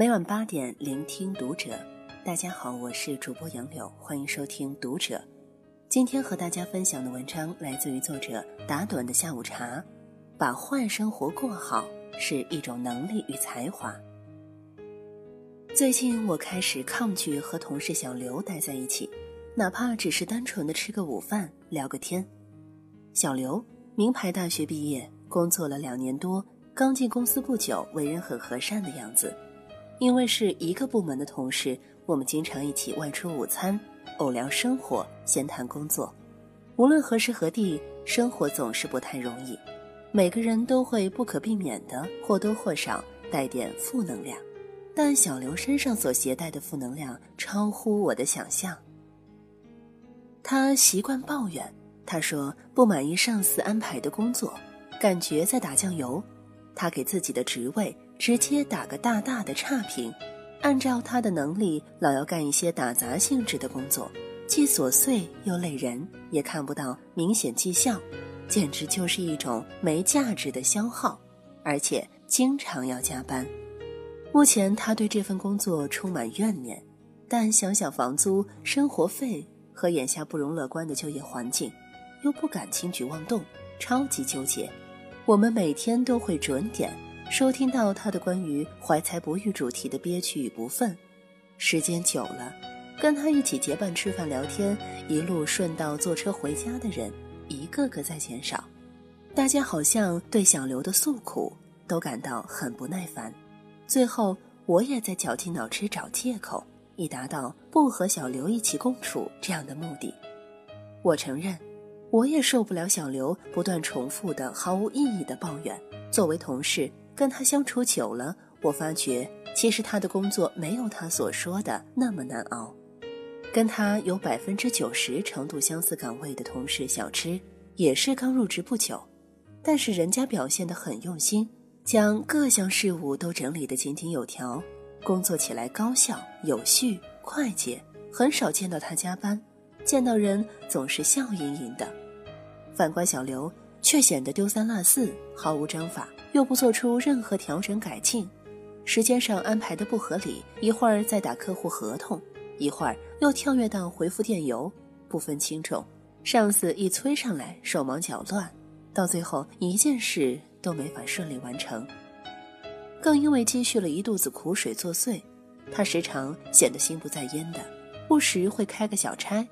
每晚八点，聆听读者。大家好，我是主播杨柳，欢迎收听读者。今天和大家分享的文章来自于作者打盹的下午茶。把坏生活过好是一种能力与才华。最近我开始抗拒和同事小刘待在一起，哪怕只是单纯的吃个午饭、聊个天。小刘，名牌大学毕业，工作了两年多，刚进公司不久，为人很和善的样子。因为是一个部门的同事，我们经常一起外出午餐，偶聊生活，闲谈工作。无论何时何地，生活总是不太容易。每个人都会不可避免的或多或少带点负能量，但小刘身上所携带的负能量超乎我的想象。他习惯抱怨，他说不满意上司安排的工作，感觉在打酱油。他给自己的职位直接打个大大的差评，按照他的能力，老要干一些打杂性质的工作，既琐碎又累人，也看不到明显绩效。简直就是一种没价值的消耗，而且经常要加班。目前他对这份工作充满怨念，但想想房租、生活费和眼下不容乐观的就业环境，又不敢轻举妄动，超级纠结。我们每天都会准点收听到他的关于怀才不遇主题的憋屈与不忿，时间久了，跟他一起结伴吃饭聊天，一路顺道坐车回家的人。一个个在减少，大家好像对小刘的诉苦都感到很不耐烦。最后，我也在绞尽脑汁找借口，以达到不和小刘一起共处这样的目的。我承认，我也受不了小刘不断重复的毫无意义的抱怨。作为同事，跟他相处久了，我发觉其实他的工作没有他所说的那么难熬。跟他有百分之九十程度相似岗位的同事小吃，也是刚入职不久，但是人家表现得很用心，将各项事务都整理得井井有条，工作起来高效、有序、快捷，很少见到他加班，见到人总是笑盈盈的。反观小刘，却显得丢三落四，毫无章法，又不做出任何调整改进，时间上安排的不合理，一会儿在打客户合同。一会儿又跳跃到回复电邮，不分轻重，上司一催上来，手忙脚乱，到最后一件事都没法顺利完成。更因为积蓄了一肚子苦水作祟，他时常显得心不在焉的，不时会开个小差，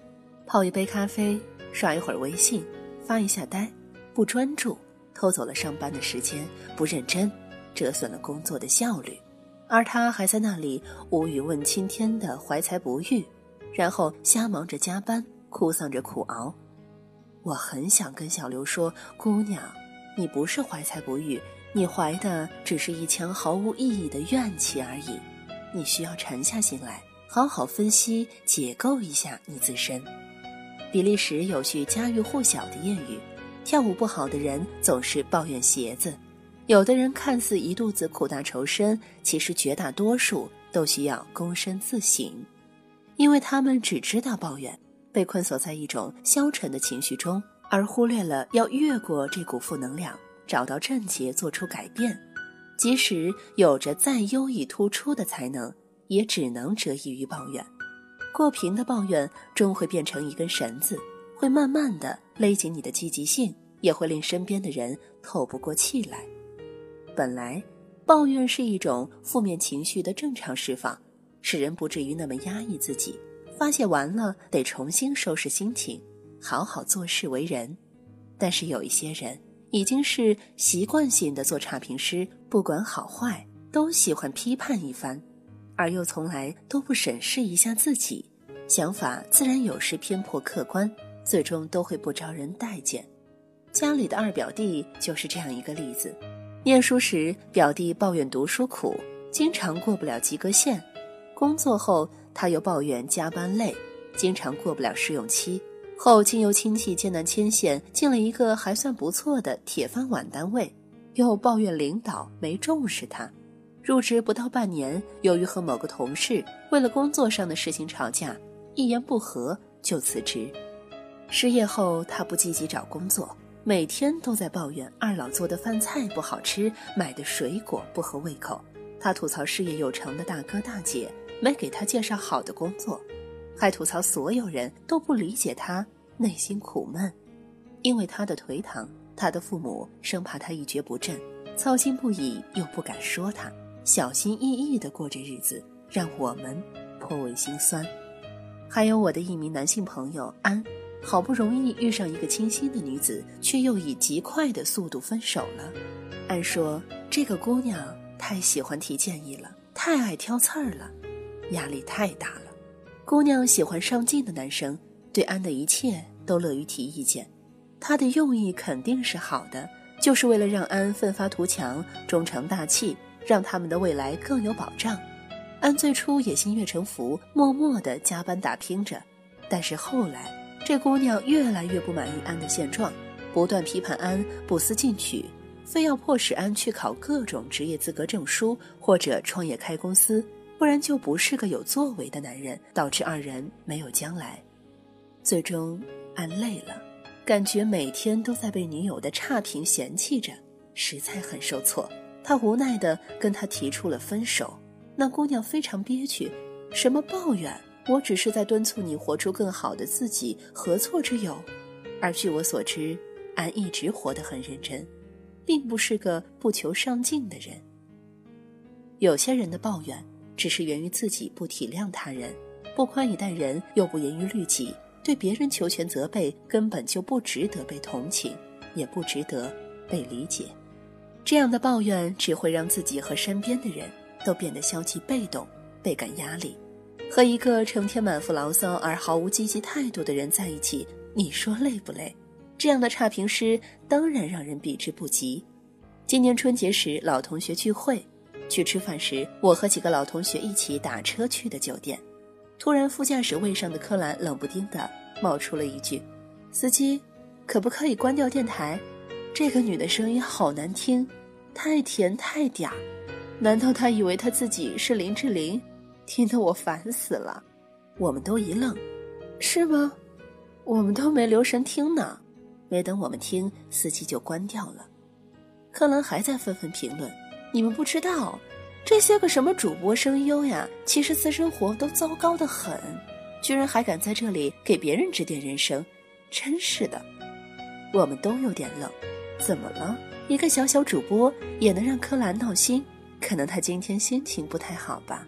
泡一杯咖啡，刷一会儿微信，发一下呆，不专注，偷走了上班的时间，不认真，折损了工作的效率。而他还在那里无语问青天的怀才不遇，然后瞎忙着加班，哭丧着苦熬。我很想跟小刘说：“姑娘，你不是怀才不遇，你怀的只是一腔毫无意义的怨气而已。你需要沉下心来，好好分析解构一下你自身。”比利时有句家喻户晓的谚语：“跳舞不好的人总是抱怨鞋子。”有的人看似一肚子苦大仇深，其实绝大多数都需要躬身自省，因为他们只知道抱怨，被困锁在一种消沉的情绪中，而忽略了要越过这股负能量，找到症结，做出改变。即使有着再优异突出的才能，也只能折翼于抱怨。过频的抱怨终会变成一根绳子，会慢慢的勒紧你的积极性，也会令身边的人透不过气来。本来，抱怨是一种负面情绪的正常释放，使人不至于那么压抑自己。发泄完了，得重新收拾心情，好好做事为人。但是有一些人已经是习惯性的做差评师，不管好坏都喜欢批判一番，而又从来都不审视一下自己，想法自然有时偏颇客观，最终都会不招人待见。家里的二表弟就是这样一个例子。念书时，表弟抱怨读书苦，经常过不了及格线；工作后，他又抱怨加班累，经常过不了试用期。后经由亲戚艰难牵线，进了一个还算不错的铁饭碗单位，又抱怨领导没重视他。入职不到半年，由于和某个同事为了工作上的事情吵架，一言不合就辞职。失业后，他不积极找工作。每天都在抱怨二老做的饭菜不好吃，买的水果不合胃口，他吐槽事业有成的大哥大姐没给他介绍好的工作，还吐槽所有人都不理解他，内心苦闷。因为他的颓唐，他的父母生怕他一蹶不振，操心不已又不敢说他，小心翼翼地过着日子，让我们颇为心酸。还有我的一名男性朋友安，好不容易遇上一个倾心的女子，却又以极快的速度分手了。安说这个姑娘。太喜欢提建议了，太爱挑刺儿了，压力太大了。姑娘喜欢上进的男生，对安的一切都乐于提意见。他的用意肯定是好的，就是为了让安奋发图强、忠诚大气，让他们的未来更有保障。安最初也心悦诚服，默默地加班打拼着。但是后来，这姑娘越来越不满意安的现状，不断批判安不思进取。非要迫使安去考各种职业资格证书，或者创业开公司，不然就不是个有作为的男人，导致二人没有将来。最终，安累了，感觉每天都在被女友的差评嫌弃着，实在很受挫。他无奈地跟他提出了分手。那姑娘非常憋屈，什么抱怨？我只是在敦促你活出更好的自己，何错之有？而据我所知，安一直活得很认真。并不是个不求上进的人。有些人的抱怨只是源于自己不体谅他人，不宽以待人，又不严于律己，对别人求全责备，根本就不值得被同情，也不值得被理解。这样的抱怨只会让自己和身边的人都变得消极被动，倍感压力。和一个成天满腹牢骚而毫无积极态度的人在一起，你说累不累？这样的差评师当然让人避之不及。今年春节时，老同学聚会，去吃饭时，我和几个老同学一起打车去的酒店。突然，副驾驶位上的柯兰冷不丁的冒出了一句：“司机，可不可以关掉电台？”这个女的声音好难听，太甜太嗲。难道她以为她自己是林志玲？听得我烦死了。我们都一愣：“是吗？我们都没留神听呢。”没等我们听，司机就关掉了。柯兰还在纷纷评论：“你们不知道，这些个什么主播声优呀，其实私生活都糟糕的很，居然还敢在这里给别人指点人生，真是的。”我们都有点愣，怎么了？一个小小主播也能让柯兰闹心？可能他今天心情不太好吧。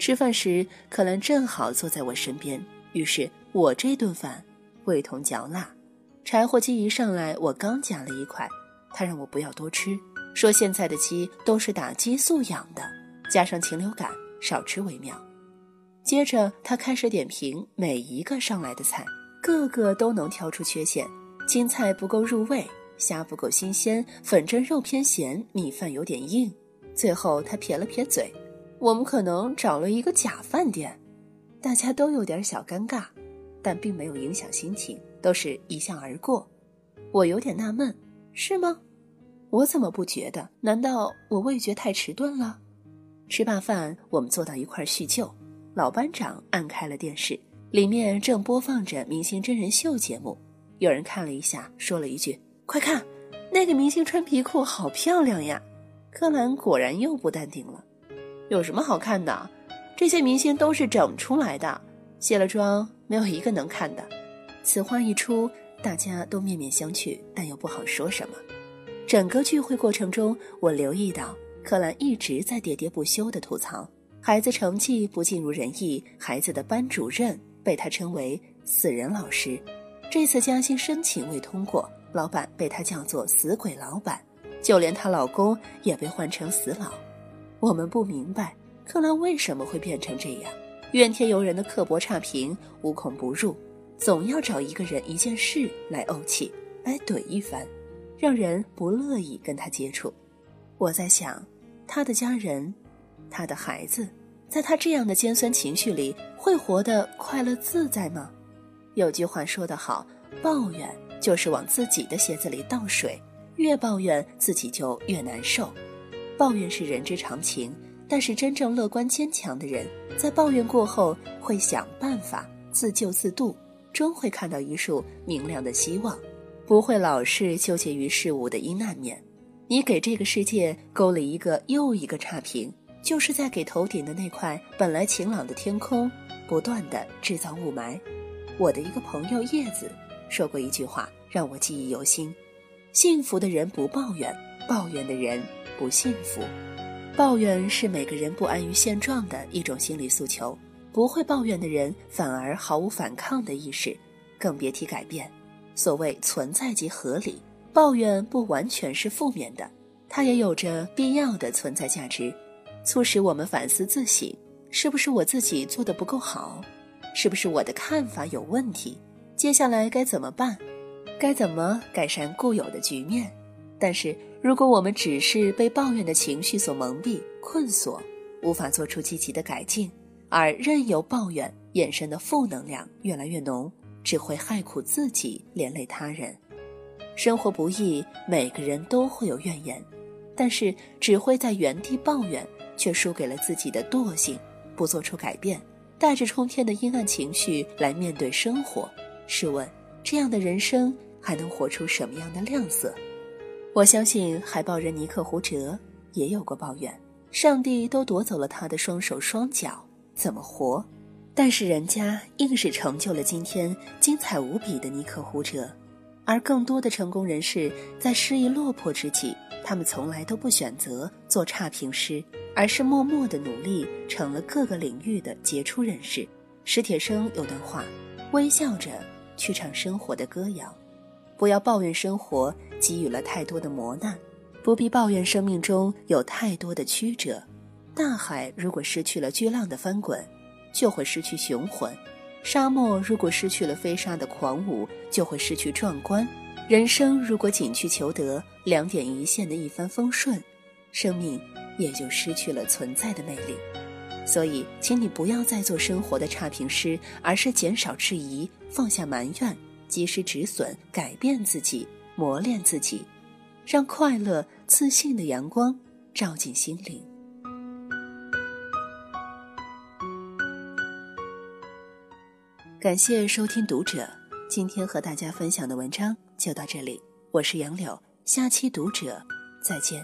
吃饭时，可兰正好坐在我身边，于是我这顿饭味同嚼蜡。柴火鸡一上来，我刚夹了一块，他让我不要多吃，说现在的鸡都是打激素养的，加上禽流感，少吃为妙。接着他开始点评每一个上来的菜，个个都能挑出缺陷：青菜不够入味，虾不够新鲜，粉蒸肉偏咸，米饭有点硬。最后他撇了撇嘴：“我们可能找了一个假饭店。”大家都有点小尴尬，但并没有影响心情。都是一笑而过，我有点纳闷，是吗？我怎么不觉得？难道我味觉太迟钝了？吃罢饭，我们坐到一块叙旧。老班长按开了电视，里面正播放着明星真人秀节目。有人看了一下，说了一句：“快看，那个明星穿皮裤好漂亮呀！”柯南果然又不淡定了：“有什么好看的？这些明星都是整出来的，卸了妆没有一个能看的。”此话一出，大家都面面相觑，但又不好说什么。整个聚会过程中，我留意到柯兰一直在喋喋不休地吐槽孩子成绩不尽如人意，孩子的班主任被他称为“死人老师”，这次加薪申请未通过，老板被他叫做“死鬼老板”，就连她老公也被换成“死老”。我们不明白克兰为什么会变成这样，怨天尤人的刻薄差评无孔不入。总要找一个人、一件事来怄气，来怼一番，让人不乐意跟他接触。我在想，他的家人，他的孩子，在他这样的尖酸情绪里，会活得快乐自在吗？有句话说得好，抱怨就是往自己的鞋子里倒水，越抱怨自己就越难受。抱怨是人之常情，但是真正乐观坚强的人，在抱怨过后会想办法自救自渡。终会看到一束明亮的希望，不会老是纠结于事物的阴暗面。你给这个世界勾了一个又一个差评，就是在给头顶的那块本来晴朗的天空不断的制造雾霾。我的一个朋友叶子说过一句话，让我记忆犹新：幸福的人不抱怨，抱怨的人不幸福。抱怨是每个人不安于现状的一种心理诉求，不会抱怨的人反而毫无反抗的意识，更别提改变。所谓存在即合理，抱怨不完全是负面的，它也有着必要的存在价值。促使我们反思自省：是不是我自己做的不够好？是不是我的看法有问题？接下来该怎么办？该怎么改善固有的局面？但是，如果我们只是被抱怨的情绪所蒙蔽、困锁，无法做出积极的改进，而任由抱怨衍生的负能量越来越浓，只会害苦自己，连累他人。生活不易，每个人都会有怨言，但是只会在原地抱怨。却输给了自己的惰性，不做出改变，带着冲天的阴暗情绪来面对生活。试问，这样的人生还能活出什么样的亮色？我相信海豹人尼克胡哲也有过抱怨：上帝都夺走了他的双手双脚，怎么活？但是人家硬是成就了今天精彩无比的尼克胡哲。而更多的成功人士在失意落魄之际，他们从来都不选择做差评师。而是默默的努力，成了各个领域的杰出人士。史铁生有段话：微笑着去唱生活的歌谣，不要抱怨生活给予了太多的磨难，不必抱怨生命中有太多的曲折。大海如果失去了巨浪的翻滚，就会失去雄浑；沙漠如果失去了飞沙的狂舞，就会失去壮观。人生如果仅去求得两点一线的一帆风顺，生命。也就失去了存在的魅力，所以，请你不要再做生活的差评师，而是减少质疑，放下埋怨，及时止损，改变自己，磨练自己，让快乐、自信的阳光照进心灵。感谢收听读者，今天和大家分享的文章就到这里，我是杨柳，下期读者再见。